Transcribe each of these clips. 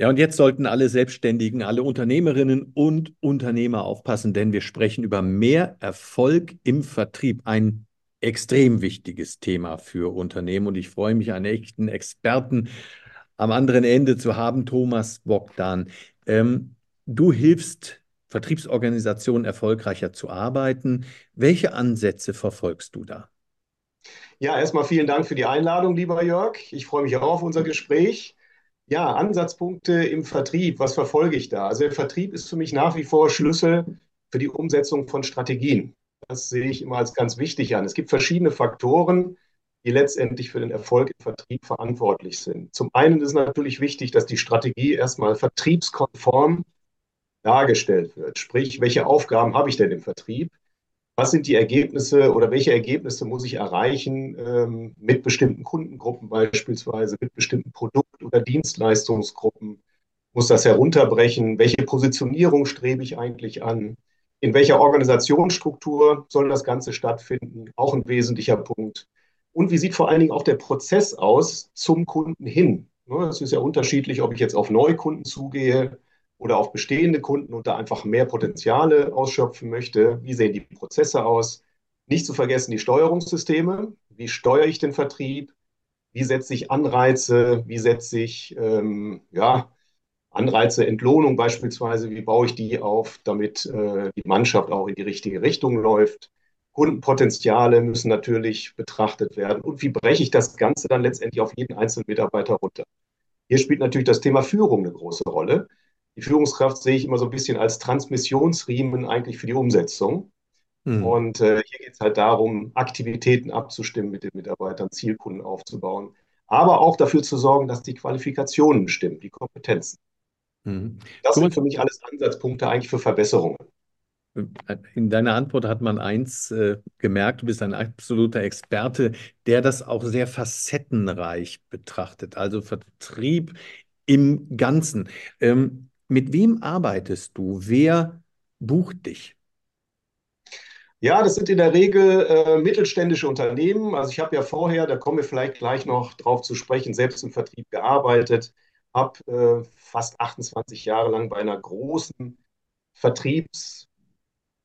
Ja, und jetzt sollten alle Selbstständigen, alle Unternehmerinnen und Unternehmer aufpassen, denn wir sprechen über mehr Erfolg im Vertrieb. Ein extrem wichtiges Thema für Unternehmen. Und ich freue mich, einen echten Experten am anderen Ende zu haben, Thomas Bogdan. Ähm, du hilfst Vertriebsorganisationen erfolgreicher zu arbeiten. Welche Ansätze verfolgst du da? Ja, erstmal vielen Dank für die Einladung, lieber Jörg. Ich freue mich auch auf unser Gespräch. Ja, Ansatzpunkte im Vertrieb, was verfolge ich da? Also der Vertrieb ist für mich nach wie vor Schlüssel für die Umsetzung von Strategien. Das sehe ich immer als ganz wichtig an. Es gibt verschiedene Faktoren, die letztendlich für den Erfolg im Vertrieb verantwortlich sind. Zum einen ist natürlich wichtig, dass die Strategie erstmal vertriebskonform dargestellt wird. Sprich, welche Aufgaben habe ich denn im Vertrieb? Was sind die Ergebnisse oder welche Ergebnisse muss ich erreichen ähm, mit bestimmten Kundengruppen beispielsweise, mit bestimmten Produkt- oder Dienstleistungsgruppen? Muss das herunterbrechen? Welche Positionierung strebe ich eigentlich an? In welcher Organisationsstruktur soll das Ganze stattfinden? Auch ein wesentlicher Punkt. Und wie sieht vor allen Dingen auch der Prozess aus zum Kunden hin? Es ist ja unterschiedlich, ob ich jetzt auf Neukunden zugehe oder auf bestehende Kunden und da einfach mehr Potenziale ausschöpfen möchte. Wie sehen die Prozesse aus? Nicht zu vergessen die Steuerungssysteme. Wie steuere ich den Vertrieb? Wie setze ich Anreize? Wie setze ich ähm, ja, Anreize, Entlohnung beispielsweise? Wie baue ich die auf, damit äh, die Mannschaft auch in die richtige Richtung läuft? Kundenpotenziale müssen natürlich betrachtet werden. Und wie breche ich das Ganze dann letztendlich auf jeden einzelnen Mitarbeiter runter? Hier spielt natürlich das Thema Führung eine große Rolle. Die Führungskraft sehe ich immer so ein bisschen als Transmissionsriemen eigentlich für die Umsetzung. Mhm. Und äh, hier geht es halt darum, Aktivitäten abzustimmen mit den Mitarbeitern, Zielkunden aufzubauen, aber auch dafür zu sorgen, dass die Qualifikationen stimmen, die Kompetenzen. Mhm. Das sind für mich alles Ansatzpunkte eigentlich für Verbesserungen. In deiner Antwort hat man eins äh, gemerkt, du bist ein absoluter Experte, der das auch sehr facettenreich betrachtet, also Vertrieb im Ganzen. Ähm, mit wem arbeitest du? Wer bucht dich? Ja, das sind in der Regel äh, mittelständische Unternehmen. Also ich habe ja vorher, da kommen wir vielleicht gleich noch drauf zu sprechen, selbst im Vertrieb gearbeitet, habe äh, fast 28 Jahre lang bei einer großen Vertriebs-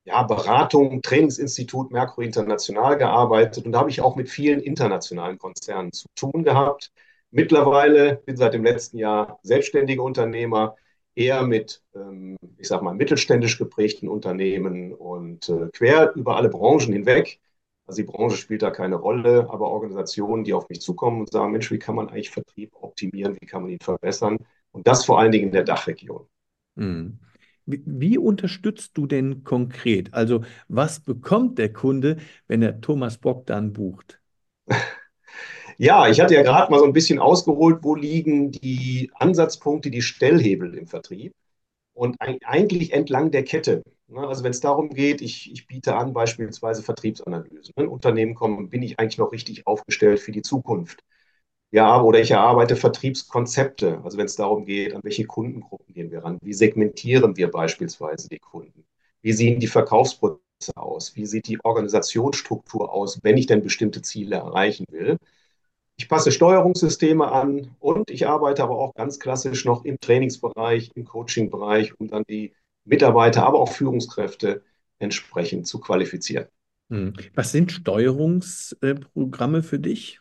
ja, Beratung, Trainingsinstitut Merkur International gearbeitet und da habe ich auch mit vielen internationalen Konzernen zu tun gehabt. Mittlerweile bin seit dem letzten Jahr selbstständiger Unternehmer, eher mit, ähm, ich sag mal, mittelständisch geprägten Unternehmen und äh, quer über alle Branchen hinweg. Also die Branche spielt da keine Rolle, aber Organisationen, die auf mich zukommen und sagen, Mensch, wie kann man eigentlich Vertrieb optimieren, wie kann man ihn verbessern? Und das vor allen Dingen in der Dachregion. Wie, wie unterstützt du denn konkret? Also was bekommt der Kunde, wenn er Thomas Bock dann bucht? Ja, ich hatte ja gerade mal so ein bisschen ausgeholt, wo liegen die Ansatzpunkte, die Stellhebel im Vertrieb. Und eigentlich entlang der Kette. Ne? Also wenn es darum geht, ich, ich biete an beispielsweise Vertriebsanalysen. Wenn Unternehmen kommen, bin ich eigentlich noch richtig aufgestellt für die Zukunft. Ja, oder ich erarbeite Vertriebskonzepte. Also wenn es darum geht, an welche Kundengruppen gehen wir ran? Wie segmentieren wir beispielsweise die Kunden? Wie sehen die Verkaufsprozesse aus? Wie sieht die Organisationsstruktur aus, wenn ich denn bestimmte Ziele erreichen will? Ich passe Steuerungssysteme an und ich arbeite aber auch ganz klassisch noch im Trainingsbereich, im Coachingbereich, um dann die Mitarbeiter, aber auch Führungskräfte entsprechend zu qualifizieren. Hm. Was sind Steuerungsprogramme für dich?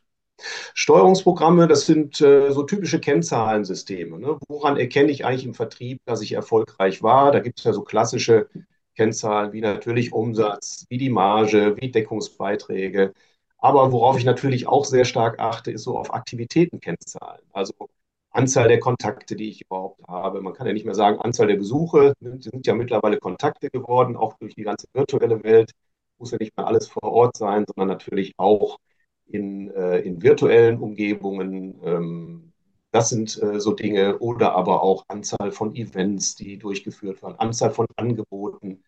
Steuerungsprogramme, das sind äh, so typische Kennzahlensysteme. Ne? Woran erkenne ich eigentlich im Vertrieb, dass ich erfolgreich war? Da gibt es ja so klassische Kennzahlen wie natürlich Umsatz, wie die Marge, wie Deckungsbeiträge. Aber worauf ich natürlich auch sehr stark achte, ist so auf Aktivitätenkennzahlen. Also Anzahl der Kontakte, die ich überhaupt habe. Man kann ja nicht mehr sagen, Anzahl der Besuche, die sind ja mittlerweile Kontakte geworden, auch durch die ganze virtuelle Welt. Muss ja nicht mehr alles vor Ort sein, sondern natürlich auch in, äh, in virtuellen Umgebungen. Ähm, das sind äh, so Dinge. Oder aber auch Anzahl von Events, die durchgeführt werden, Anzahl von Angeboten,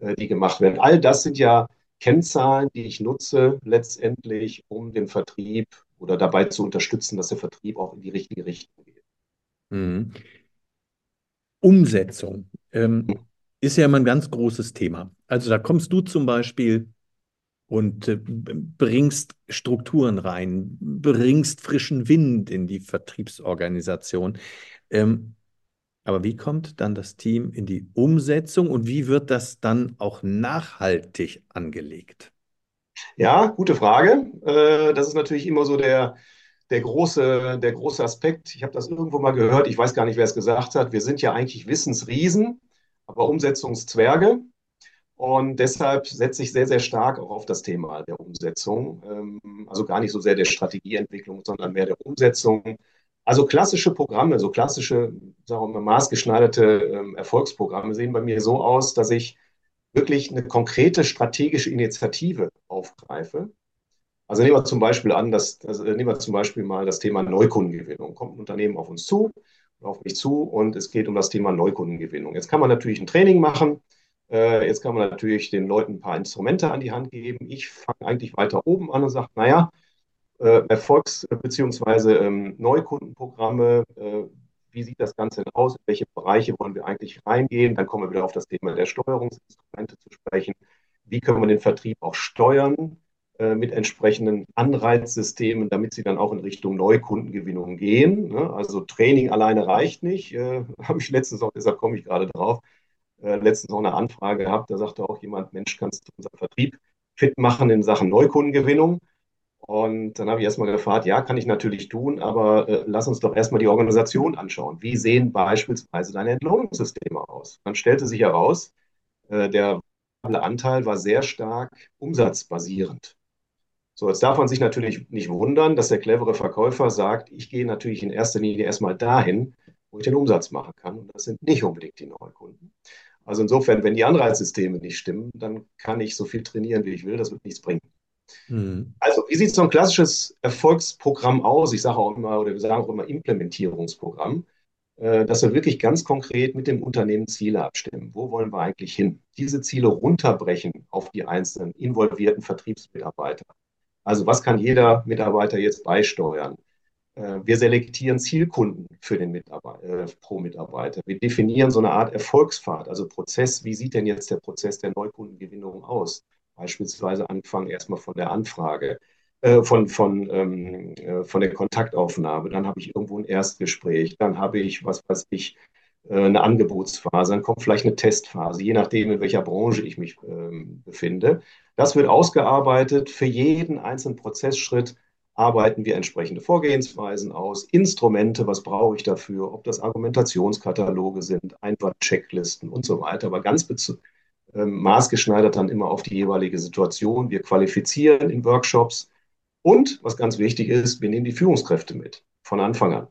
äh, die gemacht werden. All das sind ja Kennzahlen, die ich nutze, letztendlich, um den Vertrieb oder dabei zu unterstützen, dass der Vertrieb auch in die richtige Richtung geht. Mhm. Umsetzung ähm, ist ja immer ein ganz großes Thema. Also da kommst du zum Beispiel und äh, bringst Strukturen rein, bringst frischen Wind in die Vertriebsorganisation. Ähm, aber wie kommt dann das Team in die Umsetzung und wie wird das dann auch nachhaltig angelegt? Ja, gute Frage. Äh, das ist natürlich immer so der, der, große, der große Aspekt. Ich habe das irgendwo mal gehört, ich weiß gar nicht, wer es gesagt hat. Wir sind ja eigentlich Wissensriesen, aber Umsetzungszwerge. Und deshalb setze ich sehr, sehr stark auch auf das Thema der Umsetzung. Ähm, also gar nicht so sehr der Strategieentwicklung, sondern mehr der Umsetzung. Also klassische Programme, so klassische, sagen wir mal, maßgeschneiderte ähm, Erfolgsprogramme sehen bei mir so aus, dass ich wirklich eine konkrete strategische Initiative aufgreife. Also nehmen wir zum Beispiel an, dass, also nehmen wir zum Beispiel mal das Thema Neukundengewinnung. Kommt ein Unternehmen auf uns zu, auf mich zu und es geht um das Thema Neukundengewinnung. Jetzt kann man natürlich ein Training machen. Äh, jetzt kann man natürlich den Leuten ein paar Instrumente an die Hand geben. Ich fange eigentlich weiter oben an und sage, naja, Erfolgs- bzw. Ähm, Neukundenprogramme, äh, wie sieht das Ganze denn aus? In welche Bereiche wollen wir eigentlich reingehen? Dann kommen wir wieder auf das Thema der Steuerungsinstrumente zu sprechen. Wie können wir den Vertrieb auch steuern äh, mit entsprechenden Anreizsystemen, damit sie dann auch in Richtung Neukundengewinnung gehen? Ne? Also Training alleine reicht nicht. Äh, Habe ich letztens auch, deshalb komme ich gerade drauf, äh, letztens auch eine Anfrage gehabt. Da sagte auch jemand, Mensch, kannst du unseren Vertrieb fit machen in Sachen Neukundengewinnung? Und dann habe ich erstmal gefragt, ja, kann ich natürlich tun, aber äh, lass uns doch erstmal die Organisation anschauen. Wie sehen beispielsweise deine Entlohnungssysteme aus? Dann stellte sich heraus, äh, der Anteil war sehr stark umsatzbasierend. So, jetzt darf man sich natürlich nicht wundern, dass der clevere Verkäufer sagt, ich gehe natürlich in erster Linie erstmal dahin, wo ich den Umsatz machen kann. Und das sind nicht unbedingt die Neukunden. Also insofern, wenn die Anreizsysteme nicht stimmen, dann kann ich so viel trainieren, wie ich will, das wird nichts bringen. Mhm. Also, wie sieht so ein klassisches Erfolgsprogramm aus? Ich sage auch immer, oder wir sagen auch immer Implementierungsprogramm, äh, dass wir wirklich ganz konkret mit dem Unternehmen Ziele abstimmen. Wo wollen wir eigentlich hin? Diese Ziele runterbrechen auf die einzelnen involvierten Vertriebsmitarbeiter. Also, was kann jeder Mitarbeiter jetzt beisteuern? Äh, wir selektieren Zielkunden für den Mitarbeiter, äh, pro Mitarbeiter. Wir definieren so eine Art Erfolgspfad, also Prozess. Wie sieht denn jetzt der Prozess der Neukundengewinnung aus? Beispielsweise anfangen erstmal von der Anfrage, äh, von, von, ähm, äh, von der Kontaktaufnahme. Dann habe ich irgendwo ein Erstgespräch. Dann habe ich, was weiß ich, äh, eine Angebotsphase. Dann kommt vielleicht eine Testphase, je nachdem, in welcher Branche ich mich ähm, befinde. Das wird ausgearbeitet. Für jeden einzelnen Prozessschritt arbeiten wir entsprechende Vorgehensweisen aus, Instrumente, was brauche ich dafür, ob das Argumentationskataloge sind, Einwandchecklisten und so weiter. Aber ganz ähm, maßgeschneidert dann immer auf die jeweilige Situation. Wir qualifizieren in Workshops und, was ganz wichtig ist, wir nehmen die Führungskräfte mit von Anfang an.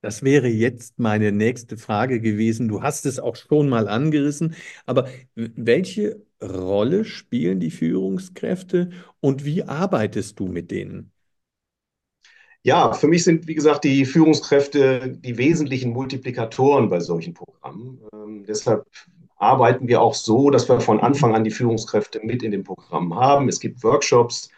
Das wäre jetzt meine nächste Frage gewesen. Du hast es auch schon mal angerissen, aber welche Rolle spielen die Führungskräfte und wie arbeitest du mit denen? Ja, für mich sind, wie gesagt, die Führungskräfte die wesentlichen Multiplikatoren bei solchen Programmen. Ähm, deshalb arbeiten wir auch so, dass wir von Anfang an die Führungskräfte mit in dem Programm haben. Es gibt Workshops,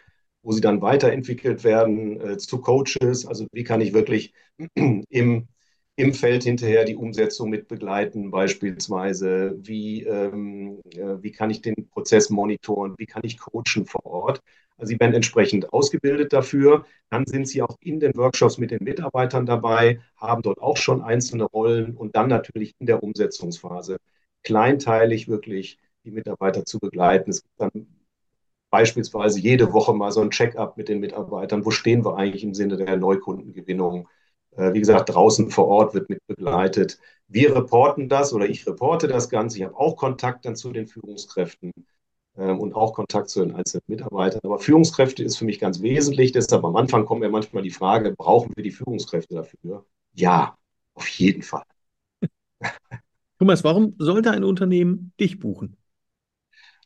wo sie dann weiterentwickelt werden äh, zu Coaches. Also wie kann ich wirklich im, im Feld hinterher die Umsetzung mit begleiten, beispielsweise, wie, ähm, äh, wie kann ich den Prozess monitoren, wie kann ich coachen vor Ort. Also sie werden entsprechend ausgebildet dafür. Dann sind sie auch in den Workshops mit den Mitarbeitern dabei, haben dort auch schon einzelne Rollen und dann natürlich in der Umsetzungsphase kleinteilig wirklich die Mitarbeiter zu begleiten. Es gibt dann beispielsweise jede Woche mal so ein Check-up mit den Mitarbeitern. Wo stehen wir eigentlich im Sinne der Neukundengewinnung? Äh, wie gesagt, draußen vor Ort wird mit begleitet. Wir reporten das oder ich reporte das Ganze. Ich habe auch Kontakt dann zu den Führungskräften ähm, und auch Kontakt zu den einzelnen Mitarbeitern. Aber Führungskräfte ist für mich ganz wesentlich. Deshalb am Anfang kommt mir manchmal die Frage, brauchen wir die Führungskräfte dafür? Ja, auf jeden Fall. Thomas, warum sollte ein Unternehmen dich buchen?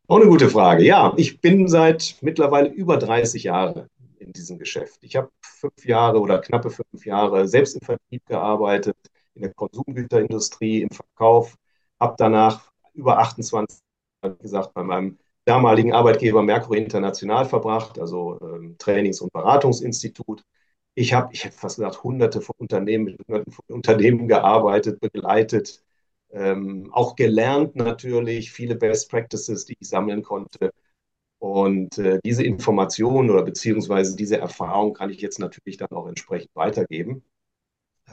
Auch eine gute Frage. Ja, ich bin seit mittlerweile über 30 Jahren in diesem Geschäft. Ich habe fünf Jahre oder knappe fünf Jahre selbst im Vertrieb gearbeitet, in der Konsumgüterindustrie, im Verkauf, habe danach über 28 Jahre gesagt bei meinem damaligen Arbeitgeber Mercury International verbracht, also ähm, Trainings- und Beratungsinstitut. Ich habe, ich hätte fast gesagt, hunderte von Unternehmen, mit hunderten von Unternehmen gearbeitet, begleitet, ähm, auch gelernt natürlich, viele Best Practices, die ich sammeln konnte. Und äh, diese Informationen oder beziehungsweise diese Erfahrung kann ich jetzt natürlich dann auch entsprechend weitergeben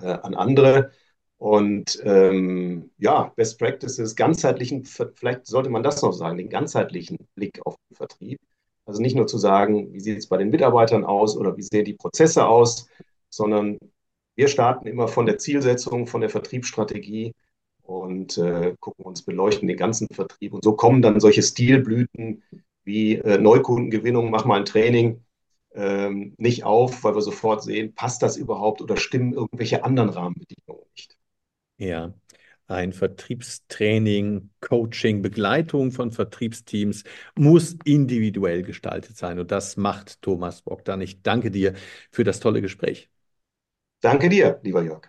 äh, an andere. Und ähm, ja, Best Practices, ganzheitlichen, vielleicht sollte man das noch sagen, den ganzheitlichen Blick auf den Vertrieb. Also nicht nur zu sagen, wie sieht es bei den Mitarbeitern aus oder wie sehen die Prozesse aus, sondern wir starten immer von der Zielsetzung, von der Vertriebsstrategie und äh, gucken uns, beleuchten den ganzen Vertrieb. Und so kommen dann solche Stilblüten wie äh, Neukundengewinnung, mach mal ein Training, ähm, nicht auf, weil wir sofort sehen, passt das überhaupt oder stimmen irgendwelche anderen Rahmenbedingungen nicht. Ja, ein Vertriebstraining, Coaching, Begleitung von Vertriebsteams muss individuell gestaltet sein. Und das macht Thomas Bogdan. Ich danke dir für das tolle Gespräch. Danke dir, lieber Jörg.